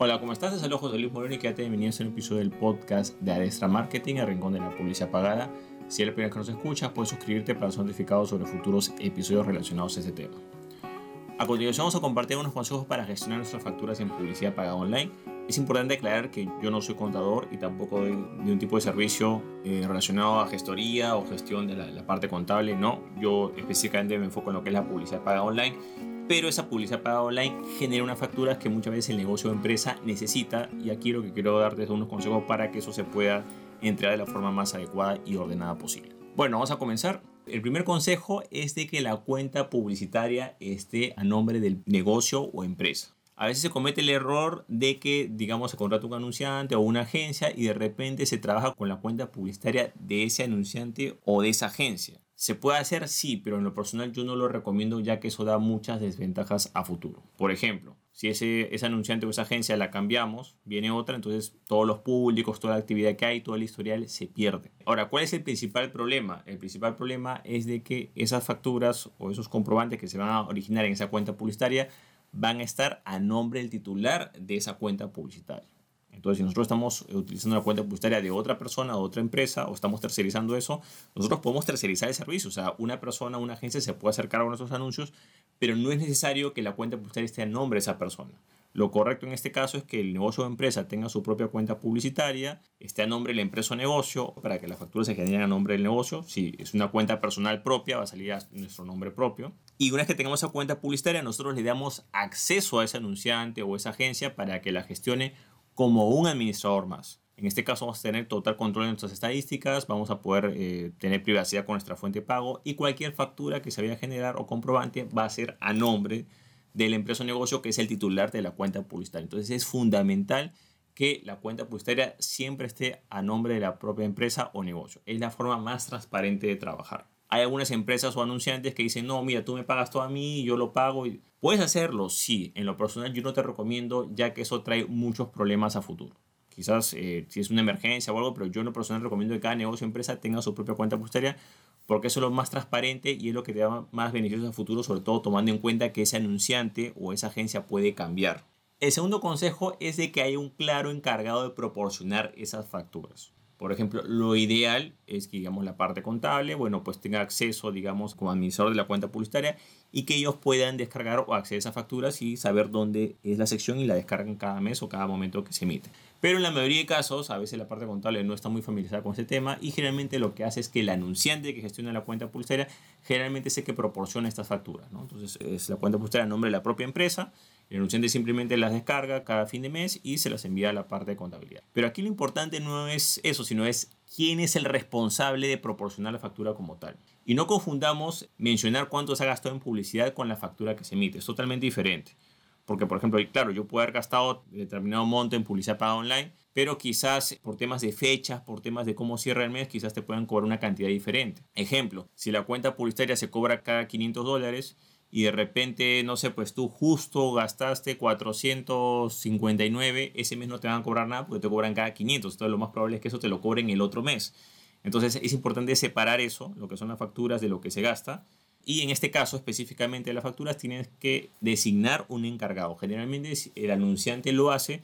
Hola, ¿cómo estás? Te saludo José Luis Moreno y quédate bienvenido a un episodio del podcast de Adestra Marketing, el rincón de la publicidad pagada. Si eres la primera que nos escuchas, puedes suscribirte para ser notificado sobre futuros episodios relacionados a este tema. A continuación vamos a compartir unos consejos para gestionar nuestras facturas en publicidad pagada online. Es importante aclarar que yo no soy contador y tampoco de, de un tipo de servicio eh, relacionado a gestoría o gestión de la, la parte contable, no. Yo específicamente me enfoco en lo que es la publicidad pagada online pero esa publicidad pagada online genera unas facturas que muchas veces el negocio o empresa necesita y aquí lo que quiero darte es unos consejos para que eso se pueda entregar de la forma más adecuada y ordenada posible. Bueno, vamos a comenzar. El primer consejo es de que la cuenta publicitaria esté a nombre del negocio o empresa. A veces se comete el error de que, digamos, se contrata un anunciante o una agencia y de repente se trabaja con la cuenta publicitaria de ese anunciante o de esa agencia. ¿Se puede hacer? Sí, pero en lo personal yo no lo recomiendo ya que eso da muchas desventajas a futuro. Por ejemplo, si ese, anunciante o esa agencia la cambiamos, viene otra, entonces todos los públicos, toda la actividad que hay, todo el historial se pierde. Ahora, ¿cuál es el principal problema? El principal problema es de que esas facturas o esos comprobantes que se van a originar en esa cuenta publicitaria van a estar a nombre del titular de esa cuenta publicitaria. Entonces, si nosotros estamos utilizando la cuenta publicitaria de otra persona, de otra empresa, o estamos tercerizando eso, nosotros podemos tercerizar el servicio. O sea, una persona, una agencia se puede acercar a nuestros anuncios, pero no es necesario que la cuenta publicitaria esté a nombre de esa persona. Lo correcto en este caso es que el negocio o empresa tenga su propia cuenta publicitaria, esté a nombre de la empresa o negocio, para que las facturas se generen a nombre del negocio. Si es una cuenta personal propia, va a salir a nuestro nombre propio. Y una vez que tengamos esa cuenta publicitaria, nosotros le damos acceso a ese anunciante o esa agencia para que la gestione como un administrador más. En este caso vamos a tener total control de nuestras estadísticas, vamos a poder eh, tener privacidad con nuestra fuente de pago y cualquier factura que se vaya a generar o comprobante va a ser a nombre de la empresa o negocio que es el titular de la cuenta publicitaria. Entonces es fundamental que la cuenta publicitaria siempre esté a nombre de la propia empresa o negocio. Es la forma más transparente de trabajar. Hay algunas empresas o anunciantes que dicen, no, mira, tú me pagas todo a mí, yo lo pago. Puedes hacerlo, sí. En lo personal yo no te recomiendo, ya que eso trae muchos problemas a futuro. Quizás eh, si es una emergencia o algo, pero yo en lo personal recomiendo que cada negocio o empresa tenga su propia cuenta publicitaria porque eso es lo más transparente y es lo que te da más beneficios a futuro, sobre todo tomando en cuenta que ese anunciante o esa agencia puede cambiar. El segundo consejo es de que haya un claro encargado de proporcionar esas facturas. Por ejemplo, lo ideal es que, digamos, la parte contable, bueno, pues tenga acceso, digamos, como administrador de la cuenta publicitaria y que ellos puedan descargar o acceder a facturas y saber dónde es la sección y la descargan cada mes o cada momento que se emite. Pero en la mayoría de casos, a veces la parte contable no está muy familiarizada con este tema y generalmente lo que hace es que el anunciante que gestiona la cuenta publicitaria generalmente es el que proporciona estas facturas. ¿no? Entonces, es la cuenta publicitaria a nombre de la propia empresa el anunciante simplemente las descarga cada fin de mes y se las envía a la parte de contabilidad. Pero aquí lo importante no es eso, sino es quién es el responsable de proporcionar la factura como tal. Y no confundamos mencionar cuánto se ha gastado en publicidad con la factura que se emite. Es totalmente diferente. Porque, por ejemplo, claro, yo puedo haber gastado determinado monto en publicidad pagada online, pero quizás por temas de fechas, por temas de cómo cierra el mes, quizás te puedan cobrar una cantidad diferente. Ejemplo, si la cuenta publicitaria se cobra cada 500 dólares, y de repente, no sé, pues tú justo gastaste 459, ese mes no te van a cobrar nada porque te cobran cada 500. Entonces lo más probable es que eso te lo cobren el otro mes. Entonces es importante separar eso, lo que son las facturas de lo que se gasta. Y en este caso específicamente de las facturas tienes que designar un encargado. Generalmente el anunciante lo hace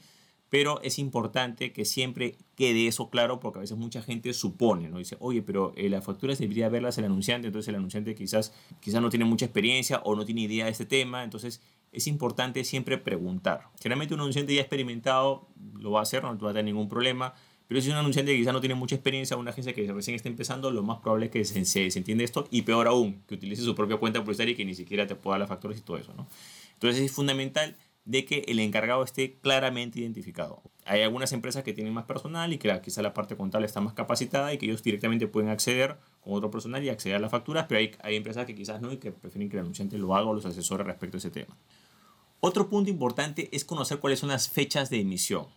pero es importante que siempre quede eso claro porque a veces mucha gente supone, ¿no? Dice, oye, pero eh, las facturas debería verlas el anunciante, entonces el anunciante quizás, quizás no tiene mucha experiencia o no tiene idea de este tema, entonces es importante siempre preguntar. Generalmente un anunciante ya experimentado lo va a hacer, no va a tener ningún problema, pero si es un anunciante que quizás no tiene mucha experiencia, una agencia que recién está empezando, lo más probable es que se, se, entiende esto y peor aún, que utilice su propia cuenta publicitaria y que ni siquiera te pueda las facturas y todo eso, ¿no? Entonces es fundamental de que el encargado esté claramente identificado. Hay algunas empresas que tienen más personal y que quizá la parte contable está más capacitada y que ellos directamente pueden acceder con otro personal y acceder a las facturas, pero hay, hay empresas que quizás no y que prefieren que el anunciante lo haga o los asesore respecto a ese tema. Otro punto importante es conocer cuáles son las fechas de emisión.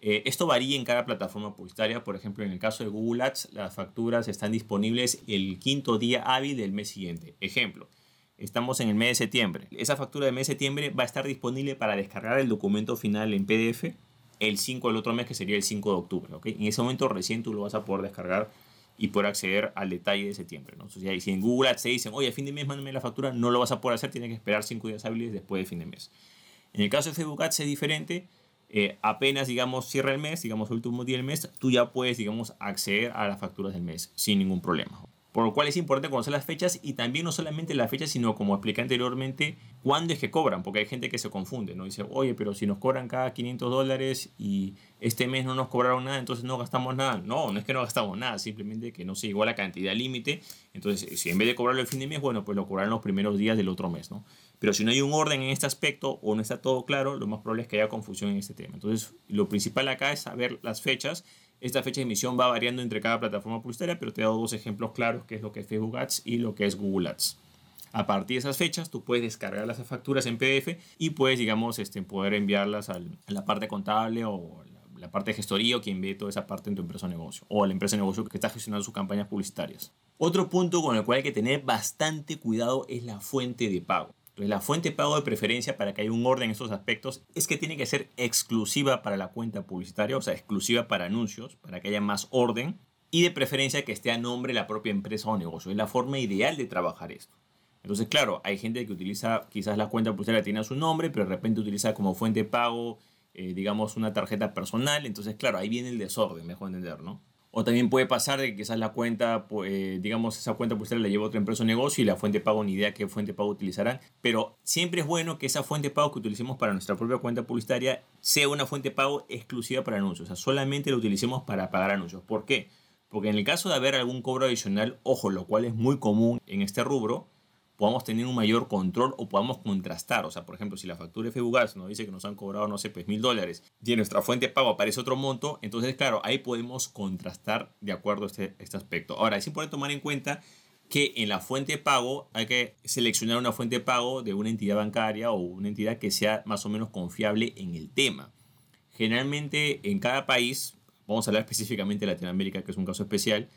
Eh, esto varía en cada plataforma publicitaria. Por ejemplo, en el caso de Google Ads, las facturas están disponibles el quinto día hábil del mes siguiente. Ejemplo, Estamos en el mes de septiembre. Esa factura de mes de septiembre va a estar disponible para descargar el documento final en PDF el 5 del otro mes, que sería el 5 de octubre. En ese momento recién tú lo vas a poder descargar y poder acceder al detalle de septiembre. ¿no? Entonces, si en Google Ads te dicen, oye, a fin de mes mándame la factura, no lo vas a poder hacer, tienes que esperar 5 días hábiles después de fin de mes. En el caso de Facebook Ads es diferente. eh, apenas, digamos, cierra el mes, digamos, el último día del mes, tú ya puedes, digamos, acceder a las facturas del mes sin ningún problema. Por lo cual es importante conocer las fechas y también no solamente las fechas, sino como expliqué anteriormente, cuándo es que cobran, porque hay gente que se confunde, ¿no? Dice, oye, pero si nos cobran cada 500 dólares y este mes no nos cobraron nada, entonces no gastamos nada. No, no es que no gastamos nada, simplemente que no se igual la cantidad límite. Entonces, si en vez de cobrarlo el fin de mes, bueno, pues lo cobrarán los primeros días del otro mes, ¿no? Pero si no hay un orden en este aspecto o no está todo claro, lo más probable es que haya confusión en este tema. Entonces, lo principal acá es saber las fechas esta fecha de emisión va variando entre cada plataforma publicitaria, pero te he dado dos ejemplos claros, que es lo que es Facebook Ads y lo que es Google Ads. A partir de esas fechas, tú puedes descargar las facturas en PDF y puedes, digamos, este, poder enviarlas a la parte contable o la parte de gestoría o quien ve toda esa parte en tu empresa o negocio o la empresa o negocio que está gestionando sus campañas publicitarias. Otro punto con el cual hay que tener bastante cuidado es la fuente de pago. Entonces, la fuente de pago de preferencia para que haya un orden en estos aspectos es que tiene que ser exclusiva para la cuenta publicitaria, o sea, exclusiva para anuncios, para que haya más orden y de preferencia que esté a nombre de la propia empresa o negocio. Es la forma ideal de trabajar esto. Entonces, claro, hay gente que utiliza quizás la cuenta publicitaria tiene su nombre, pero de repente utiliza como fuente de pago, eh, digamos, una tarjeta personal. Entonces, claro, ahí viene el desorden, mejor entender, ¿no? O también puede pasar de que quizás la cuenta, pues, digamos, esa cuenta publicitaria la lleva otra empresa o negocio y la fuente de pago ni idea qué fuente pago utilizarán. Pero siempre es bueno que esa fuente de pago que utilicemos para nuestra propia cuenta publicitaria sea una fuente de pago exclusiva para anuncios. O sea, solamente la utilicemos para pagar anuncios. ¿Por qué? Porque en el caso de haber algún cobro adicional, ojo, lo cual es muy común en este rubro, podamos tener un mayor control o podamos contrastar. O sea, por ejemplo, si la factura Facebook nos dice que nos han cobrado, no sé, pues mil dólares y en nuestra fuente de pago aparece otro monto, entonces, claro, ahí podemos contrastar de acuerdo a este, este aspecto. Ahora, es importante tomar en cuenta que en la fuente de pago hay que seleccionar una fuente de pago de una entidad bancaria o una entidad que sea más o menos confiable en el tema. Generalmente en cada país, vamos a hablar específicamente de Latinoamérica, que es un caso especial,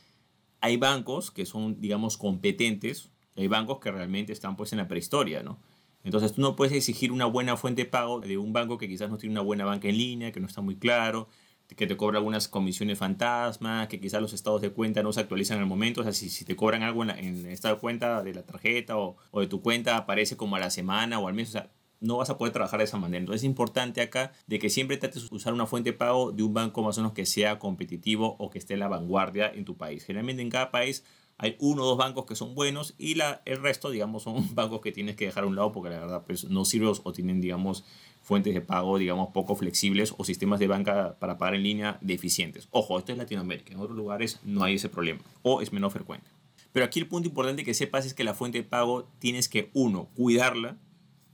hay bancos que son, digamos, competentes hay bancos que realmente están pues en la prehistoria, ¿no? Entonces tú no puedes exigir una buena fuente de pago de un banco que quizás no tiene una buena banca en línea, que no está muy claro, que te cobra algunas comisiones fantasmas, que quizás los estados de cuenta no se actualizan al momento. O sea, si, si te cobran algo en, en el estado de cuenta de la tarjeta o, o, de tu cuenta aparece como a la semana o al mes, o sea, no vas a poder trabajar de esa manera. Entonces es importante acá de que siempre trates de usar una fuente de pago de un banco más o menos que sea competitivo o que esté en la vanguardia en tu país. Generalmente en cada país hay uno o dos bancos que son buenos y la, el resto, digamos, son bancos que tienes que dejar a un lado porque la verdad pues, no sirven o tienen, digamos, fuentes de pago, digamos, poco flexibles o sistemas de banca para pagar en línea deficientes. Ojo, esto es Latinoamérica, en otros lugares no hay ese problema o es menos frecuente. Pero aquí el punto importante que sepas es que la fuente de pago tienes que, uno, cuidarla,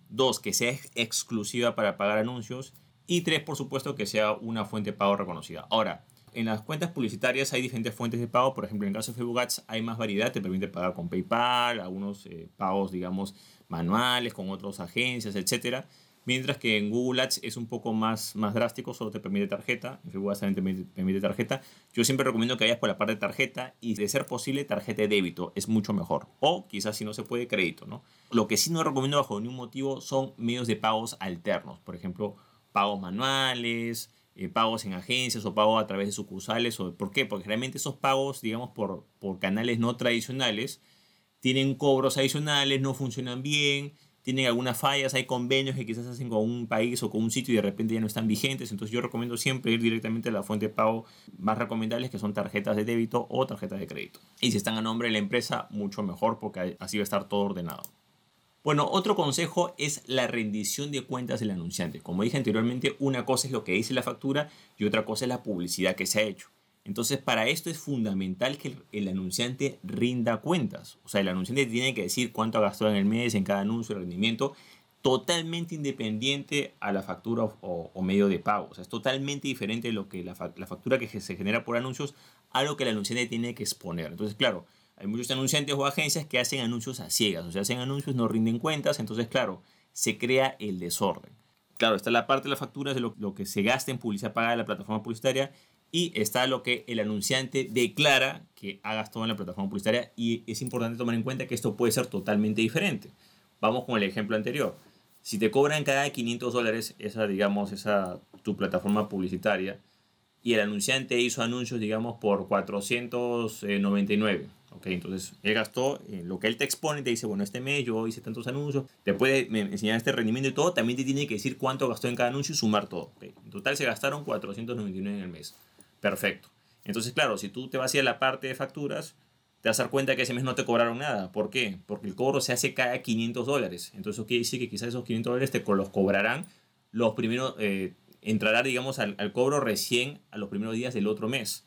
dos, que sea exclusiva para pagar anuncios y tres, por supuesto, que sea una fuente de pago reconocida. Ahora, en las cuentas publicitarias hay diferentes fuentes de pago. Por ejemplo, en el caso de Facebook Ads hay más variedad. Te permite pagar con PayPal, algunos eh, pagos, digamos, manuales con otras agencias, etc. Mientras que en Google Ads es un poco más, más drástico, solo te permite tarjeta. En Facebook Ads también te permite tarjeta. Yo siempre recomiendo que vayas por la parte de tarjeta y de ser posible tarjeta de débito. Es mucho mejor. O quizás si no se puede, crédito, ¿no? Lo que sí no recomiendo bajo ningún motivo son medios de pagos alternos. Por ejemplo, pagos manuales, eh, pagos en agencias o pagos a través de sucursales. O, ¿Por qué? Porque realmente esos pagos, digamos, por, por canales no tradicionales, tienen cobros adicionales, no funcionan bien, tienen algunas fallas, hay convenios que quizás hacen con un país o con un sitio y de repente ya no están vigentes. Entonces yo recomiendo siempre ir directamente a la fuente de pago más recomendables que son tarjetas de débito o tarjetas de crédito. Y si están a nombre de la empresa, mucho mejor porque así va a estar todo ordenado. Bueno, otro consejo es la rendición de cuentas del anunciante. Como dije anteriormente, una cosa es lo que dice la factura y otra cosa es la publicidad que se ha hecho. Entonces, para esto es fundamental que el, anunciante rinda cuentas. O sea, el anunciante tiene que decir cuánto ha gastado en el mes, en cada anuncio, el rendimiento, totalmente independiente a la factura o, medio de pago. O sea, es totalmente diferente de lo que la, la factura que se genera por anuncios a lo que el anunciante tiene que exponer. Entonces, claro, hay muchos anunciantes o agencias que hacen anuncios a ciegas, o sea, hacen anuncios, no rinden cuentas, entonces, claro, se crea el desorden. Claro, está la parte de las facturas de lo, que se gasta en publicidad pagada en la plataforma publicitaria y está lo que el anunciante declara que ha gastado en la plataforma publicitaria y es importante tomar en cuenta que esto puede ser totalmente diferente. Vamos con el ejemplo anterior. Si te cobran cada 500 dólares esa, digamos, esa tu plataforma publicitaria y el anunciante hizo anuncios, digamos, por 499 ¿ok? Entonces, él gastó eh, lo que él te expone, te dice, bueno, este mes yo hice tantos anuncios, te puede enseñar este rendimiento y todo, también te tiene que decir cuánto gastó en cada anuncio y sumar todo. En total se gastaron 499 en el mes. Perfecto. Entonces, claro, si tú te vas a la parte de facturas, te vas a dar cuenta que ese mes no te cobraron nada. ¿Por qué? Porque el cobro se hace cada 500 dólares. Entonces, eso quiere decir que quizás esos 500 dólares te los cobrarán los primeros, eh, entrará, digamos, al, al cobro recién a los primeros días del otro mes.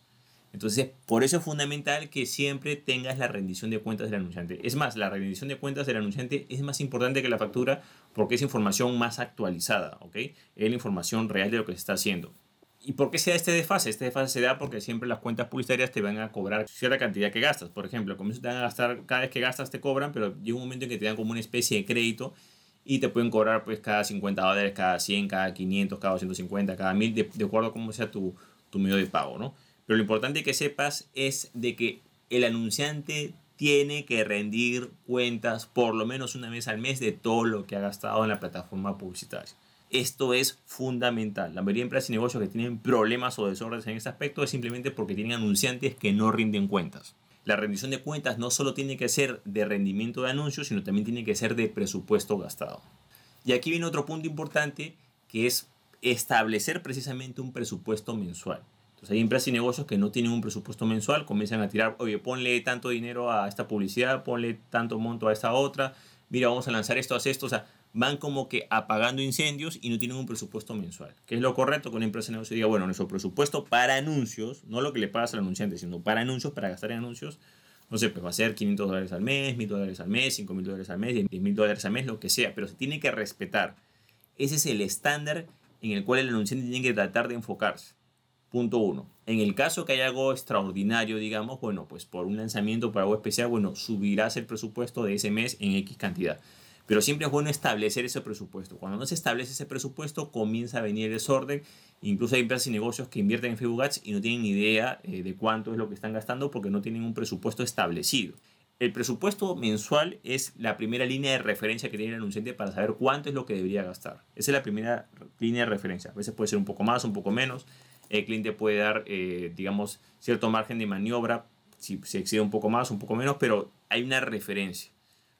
Entonces, por eso es fundamental que siempre tengas la rendición de cuentas del anunciante. Es más, la rendición de cuentas del anunciante es más importante que la factura porque es información más actualizada, ¿ok? Es la información real de lo que se está haciendo. ¿Y por qué se da este desfase? Este desfase se da porque siempre las cuentas publicitarias te van a cobrar cierta cantidad que gastas. Por ejemplo, van a gastar, cada vez que gastas te cobran, pero llega un momento en que te dan como una especie de crédito y te pueden cobrar pues cada 50 dólares, cada 100, cada 500, cada 250, cada 1000, de, de acuerdo a cómo sea tu, tu medio de pago, ¿no? Pero lo importante que sepas es de que el anunciante tiene que rendir cuentas por lo menos una vez al mes de todo lo que ha gastado en la plataforma publicitaria. Esto es fundamental. La mayoría de empresas y negocios que tienen problemas o desórdenes en este aspecto es simplemente porque tienen anunciantes que no rinden cuentas. La rendición de cuentas no solo tiene que ser de rendimiento de anuncios, sino también tiene que ser de presupuesto gastado. Y aquí viene otro punto importante que es establecer precisamente un presupuesto mensual. Entonces hay empresas y negocios que no tienen un presupuesto mensual, comienzan a tirar, oye, ponle tanto dinero a esta publicidad, ponle tanto monto a esta otra, mira, vamos a lanzar esto, haz esto, o sea, van como que apagando incendios y no tienen un presupuesto mensual. ¿Qué es lo correcto que una empresa de negocio diga, bueno, nuestro presupuesto para anuncios, no lo que le pagas al anunciante, sino para anuncios, para gastar en anuncios, no sé, pues va a ser 500 dólares al mes, 1000 dólares al mes, 5000 dólares al mes, 10 mil dólares al mes, lo que sea, pero se tiene que respetar. Ese es el estándar en el cual el anunciante tiene que tratar de enfocarse. Punto uno. En el caso que haya algo extraordinario, digamos, bueno, pues por un lanzamiento, por algo especial, bueno, subirás el presupuesto de ese mes en X cantidad. Pero siempre es bueno establecer ese presupuesto. Cuando no se establece ese presupuesto, comienza a venir el desorden. Incluso hay empresas y negocios que invierten en Facebook Ads y no tienen idea eh, de cuánto es lo que están gastando porque no tienen un presupuesto establecido. El presupuesto mensual es la primera línea de referencia que tiene el anunciante para saber cuánto es lo que debería gastar. Esa es la primera línea de referencia. A veces puede ser un poco más, un poco menos el cliente puede dar, eh, digamos, cierto margen de maniobra, si se excede un poco más, un poco menos, pero hay una referencia.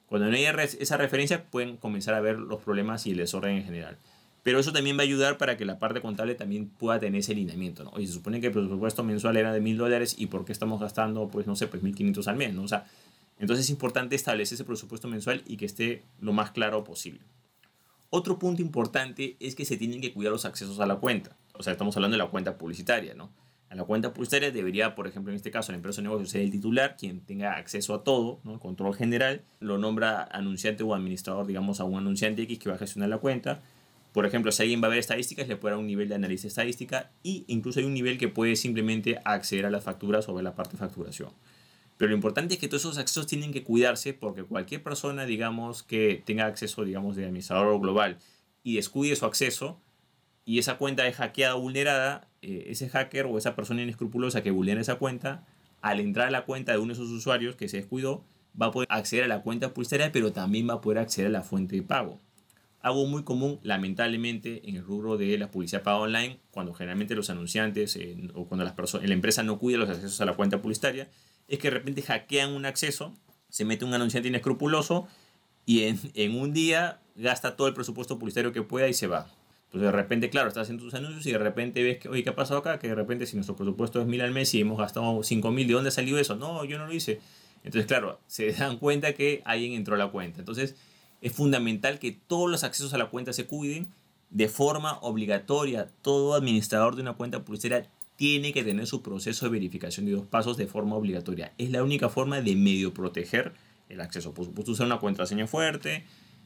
Cuando no hay esa referencia, pueden comenzar a ver los problemas y el desorden en general. Pero eso también va a ayudar para que la parte contable también pueda tener ese alineamiento, ¿no? Oye, se supone que el presupuesto mensual era de mil dólares y ¿por qué estamos gastando, pues, no sé, pues 1500 al mes, ¿no? O sea, entonces es importante establecer ese presupuesto mensual y que esté lo más claro posible. Otro punto importante es que se tienen que cuidar los accesos a la cuenta o sea, estamos hablando de la cuenta publicitaria, ¿no? A la cuenta publicitaria debería, por ejemplo, en este caso, la empresa de negocio ser el titular, quien tenga acceso a todo, ¿no? Control general, lo nombra anunciante o administrador, digamos, a un anunciante X que va a gestionar la cuenta. Por ejemplo, si alguien va a ver estadísticas, le puede dar un nivel de análisis estadística y incluso hay un nivel que puede simplemente acceder a las facturas o ver la parte de facturación. Pero lo importante es que todos esos accesos tienen que cuidarse porque cualquier persona, digamos, que tenga acceso, digamos, de administrador global y descuide su acceso, y esa cuenta es hackeada o vulnerada, eh, ese hacker o esa persona inescrupulosa que vulnera esa cuenta, al entrar a la cuenta de uno de esos usuarios que se descuidó, va a poder acceder a la cuenta publicitaria, pero también va a poder acceder a la fuente de pago. Algo muy común, lamentablemente, en el rubro de la publicidad paga online, cuando generalmente los anunciantes eh, o cuando las la empresa no cuida los accesos a la cuenta publicitaria, es que de repente hackean un acceso, se mete un anunciante inescrupuloso y en, en un día gasta todo el presupuesto publicitario que pueda y se va. Pues de repente, claro, estás haciendo tus anuncios y de repente ves que, oye, ¿qué ha pasado acá? Que de repente si nuestro presupuesto es mil al mes y hemos gastado cinco mil, ¿de dónde salió eso? No, yo no lo hice. Entonces, claro, se dan cuenta que alguien entró a la cuenta. Entonces, es fundamental que todos los accesos a la cuenta se cuiden de forma obligatoria. Todo administrador de una cuenta publicitaria tiene que tener su proceso de verificación de dos pasos de forma obligatoria. Es la única forma de medio proteger el acceso. Por usar una contraseña fuerte,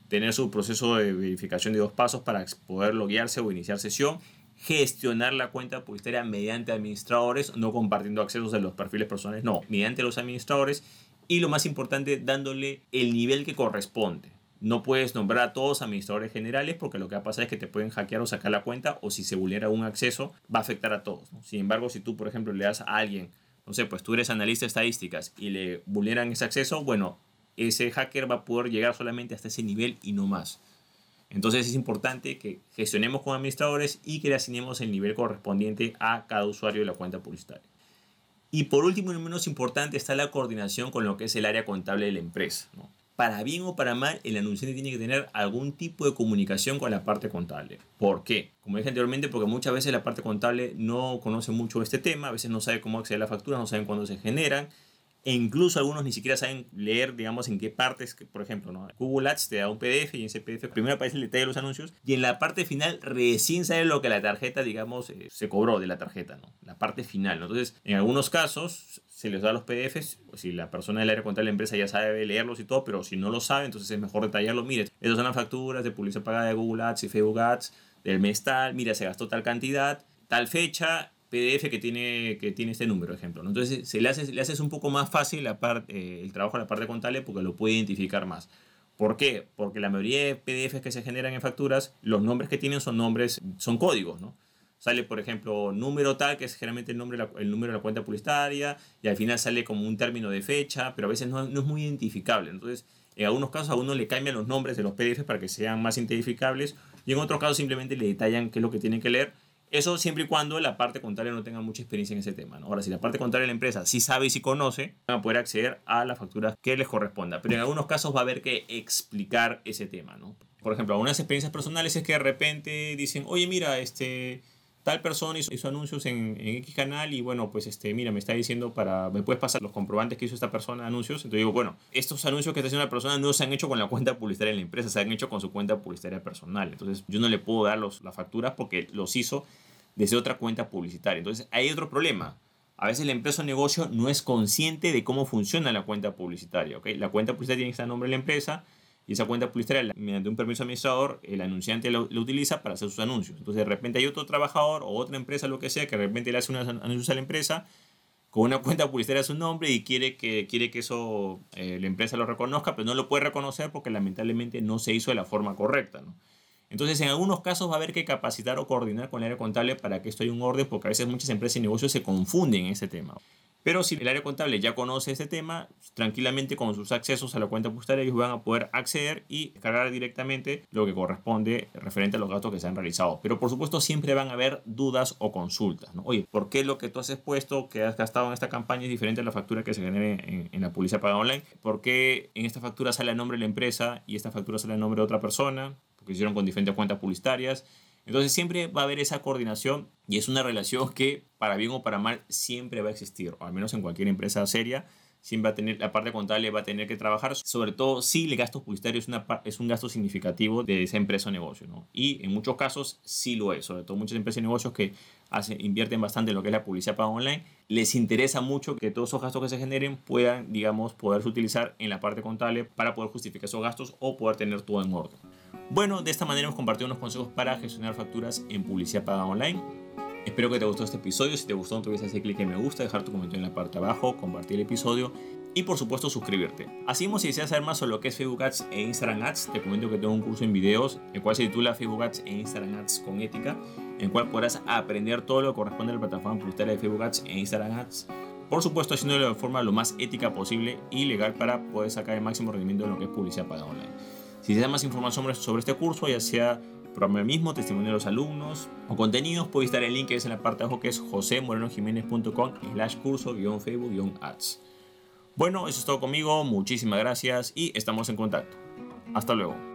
tener su proceso de verificación de dos pasos para poder loguearse o iniciar sesión, gestionar la cuenta publicitaria mediante administradores, no compartiendo accesos de los perfiles personales, no, mediante los administradores y lo más importante, dándole el nivel que corresponde. No puedes nombrar a todos administradores generales porque lo que va a pasar es que te pueden hackear o sacar la cuenta o si se vulnera un acceso va a afectar a todos. Sin embargo, si tú, por ejemplo, le das a alguien, no sé, pues tú eres analista de estadísticas y le vulneran ese acceso, bueno, ese hacker va a poder llegar solamente hasta ese nivel y no más. Entonces es importante que gestionemos con administradores y que le asignemos el nivel correspondiente a cada usuario de la cuenta publicitaria. Y por último y menos importante está la coordinación con lo que es el área contable de la empresa. Para bien o para mal, el anunciante tiene que tener algún tipo de comunicación con la parte contable. ¿Por qué? Como dije anteriormente, porque muchas veces la parte contable no conoce mucho este tema, a veces no sabe cómo acceder a las facturas, no saben cuándo se generan, e incluso algunos ni siquiera saben leer, digamos, en qué partes, por ejemplo, ¿no? Google Ads te da un PDF y en ese PDF primero aparece el detalle de los anuncios y en la parte final recién sale lo que la tarjeta, digamos, eh, se cobró de la tarjeta, ¿no? La parte final. Entonces, en algunos casos se les da los PDFs, si la persona del área contable de la empresa ya sabe leerlos y todo, pero si no lo sabe, entonces es mejor detallarlo. Mire, esas son las facturas de publicidad pagada de Google Ads y Facebook Ads del mes tal, mira, se gastó tal cantidad, tal fecha PDF que tiene, que tiene este número, ejemplo. Entonces, se le, hace, le haces un poco más fácil la parte, eh, el trabajo a la parte contable porque lo puede identificar más. ¿Por qué? Porque la mayoría de PDFs que se generan en facturas, los nombres que tienen son nombres, son códigos, ¿no? Sale, por ejemplo, número tal, que es generalmente el, nombre, el número de la cuenta publicitaria, y al final sale como un término de fecha, pero a veces no, no es muy identificable. Entonces, en algunos casos a uno le cambian los nombres de los PDFs para que sean más identificables, y en otros casos simplemente le detallan qué es lo que tienen que leer eso siempre y cuando la parte contable no tenga mucha experiencia en ese tema. Ahora, si la parte contable de la empresa sí sabe y sí conoce, van a poder acceder a las facturas que les corresponda. Pero en algunos casos va a haber que explicar ese tema. ¿no? Por ejemplo, algunas experiencias personales es que de repente dicen, oye, mira, este, tal persona hizo, anuncios en, X canal y bueno, pues este, mira, me está diciendo para, me puedes pasar los comprobantes que hizo esta persona anuncios. Entonces digo, bueno, estos anuncios que está haciendo la persona no se han hecho con la cuenta publicitaria de la empresa, se han hecho con su cuenta publicitaria personal. Entonces yo no le puedo dar los, las facturas porque los hizo desde otra cuenta publicitaria. Entonces hay otro problema. A veces la empresa o negocio no es consciente de cómo funciona la cuenta publicitaria. La cuenta publicitaria tiene que estar nombre de la empresa y esa cuenta publicitaria, mediante un permiso administrador, el anunciante lo, utiliza para hacer sus anuncios. Entonces, de repente hay otro trabajador o otra empresa, lo que sea, que de repente le hace unos anuncios a la empresa con una cuenta publicitaria a su nombre y quiere que, quiere que eso eh, la empresa lo reconozca, pero no lo puede reconocer porque lamentablemente no se hizo de la forma correcta. Entonces, en algunos casos va a haber que capacitar o coordinar con el área contable para que esto haya un orden, porque a veces muchas empresas y negocios se confunden en ese tema. Pero si el área contable ya conoce ese tema, tranquilamente con sus accesos a la cuenta publicitaria ellos van a poder acceder y cargar directamente lo que corresponde referente a los gastos que se han realizado. Pero por supuesto siempre van a haber dudas o consultas. ¿no? Oye, ¿por qué lo que tú has expuesto, que has gastado en esta campaña es diferente a la factura que se genere en, la publicidad pagada online? ¿Por qué en esta factura sale el nombre de la empresa y esta factura sale el nombre de otra persona? Porque hicieron con diferentes cuentas publicitarias. Entonces siempre va a haber esa coordinación y es una relación que para bien o para mal siempre va a existir, o al menos en cualquier empresa seria, siempre va a tener, la parte contable va a tener que trabajar, sobre todo si el gasto publicitario es, una, es un gasto significativo de esa empresa o negocio, ¿no? Y en muchos casos sí lo es, sobre todo muchas empresas y negocios que invierten bastante en lo que es la publicidad paga online, les interesa mucho que todos esos gastos que se generen puedan, digamos, poderse utilizar en la parte contable para poder justificar esos gastos o poder tener todo en orden. Bueno, de esta manera hemos compartido unos consejos para gestionar facturas en publicidad paga online. Espero que te gustó este episodio. Si te gustó, no te olvides hacer clic en me gusta, dejar tu comentario en la parte abajo, compartir el episodio y por supuesto suscribirte. Así como si deseas saber más sobre lo que es Facebook Ads e Instagram Ads, te comento que tengo un curso en videos, el cual se titula Facebook Ads e Instagram Ads con ética, en el cual podrás aprender todo lo que corresponde a la plataforma publicitaria de Facebook Ads e Instagram Ads. Por supuesto, haciéndolo de forma lo más ética posible y legal para poder sacar el máximo rendimiento de lo que es publicidad pagada online. Si deseas más información sobre este curso, ya sea programa mismo, testimonio de los alumnos o contenidos, puedes estar el link que es en la parte de abajo que es josemorenojiménez.com slash curso Facebook ads. Bueno, eso es todo conmigo, muchísimas gracias y estamos en contacto. Hasta luego.